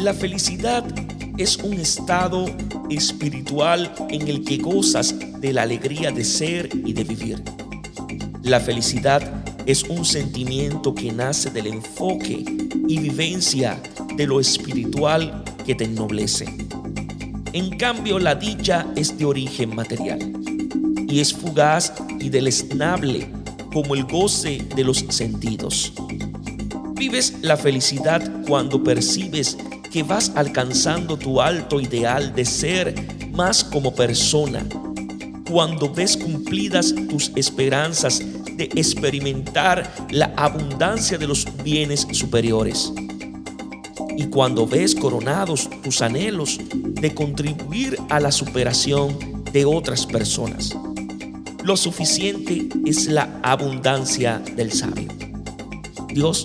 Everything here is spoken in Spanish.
La felicidad es un estado espiritual en el que gozas de la alegría de ser y de vivir. La felicidad es un sentimiento que nace del enfoque y vivencia de lo espiritual que te ennoblece. En cambio, la dicha es de origen material y es fugaz y deleznable como el goce de los sentidos. Vives la felicidad cuando percibes que vas alcanzando tu alto ideal de ser más como persona, cuando ves cumplidas tus esperanzas de experimentar la abundancia de los bienes superiores. Y cuando ves coronados tus anhelos de contribuir a la superación de otras personas. Lo suficiente es la abundancia del sabio. Dios